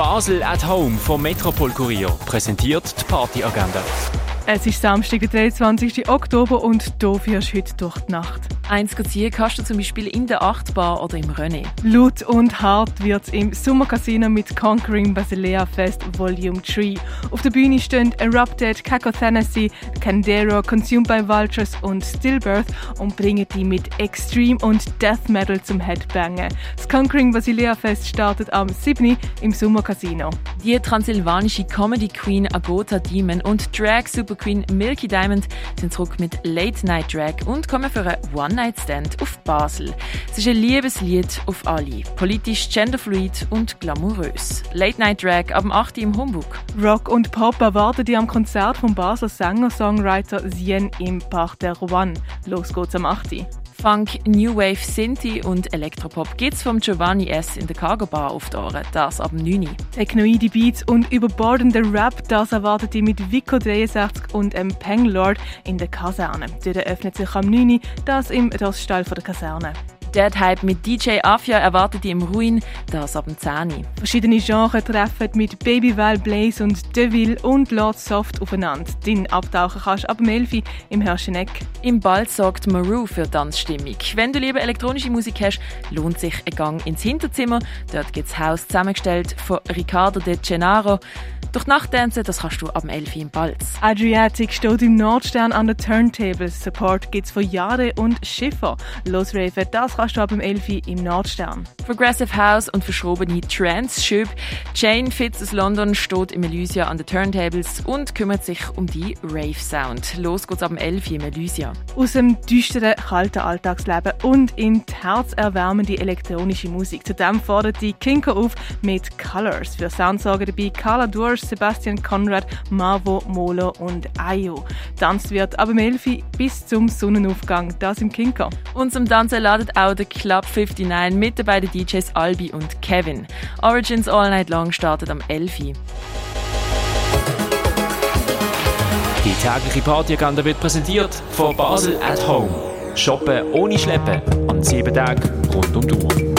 Basel at Home vom Metropol Kurier präsentiert die Partyagenda. Es ist Samstag, der 23. Oktober und du heute durch die Nacht. Eins ziehen kannst du zum Beispiel in der Achtbar oder im René. Laut und hart wird es im Sommercasino mit Conquering Basilea Fest Volume 3. Auf der Bühne stehen Erupted, Cacothanasy, Candero, Consumed by Vultures und Stillbirth und bringen die mit Extreme und Death Metal zum Headbangen. Das Conquering Basilea Fest startet am 7. im Sommercasino. Die transsilvanische Comedy Queen Agota Demon und Drag Super Queen Milky Diamond sind zurück mit Late Night Drag und kommen für eine One Night Stand auf Basel. Es ist ein Liebeslied auf alle, politisch, genderfluid und glamourös. Late Night Drag ab dem 8. im Humbug. Rock und Pop erwarten die am Konzert vom Basler Sänger-Songwriter Zien im Parc der. Los geht's am 8. Funk, New Wave, Sinti und Elektropop gibt's vom Giovanni S. in der Cargo Bar auf die Ohren, das ab 9. Technoide Beats und überbordender Rap, das erwartet ihr mit Vico 63 und einem Penglord in der Kaserne. Dort eröffnet sich am 9. das im Roststall der Kaserne. Dead Hype mit DJ Afia erwartet ihr im Ruin, das ab dem 10. Verschiedene Genres treffen mit Babyval, Blaze und Deville und Lord Soft aufeinander. Dein abtauchen kannst ab dem 11 im Herscheneck. Im Ball sorgt Maru für Tanzstimmung. Wenn du lieber elektronische Musik hast, lohnt sich ein Gang ins Hinterzimmer. Dort gibt es Haus zusammengestellt von Riccardo De Gennaro. Durch Nachttanzen, das kannst du ab dem 11 im Balz. Adriatic steht im Nordstern an den Turntables. Support gibt's von Jade und Schiffer. Los Raven, das du ab dem 11 im Nordstern. Progressive House und verschrobene Trance-Schüb. Jane Fitz aus London steht im Elysia an den Turntables und kümmert sich um die Rave-Sound. Los geht's ab dem 11 im Elysia. Aus dem düsteren, kalten Alltagsleben und in die herzerwärmende elektronische Musik. Zudem fordert die Kinko auf mit Colors. Für Sound sorgen dabei Carla Durs, Sebastian Conrad, Marvo, Molo und Ayo. Tanzt wird ab dem 11 bis zum Sonnenaufgang, das im Kinko. Und zum Tanzen ladet auch der Club 59 mit den beiden DJs Albi und Kevin. Origins All Night Long startet am 11. Die tägliche Partyagenda wird präsentiert von Basel at Home. Shoppen ohne Schleppen an sieben Tagen rund um die Uhr.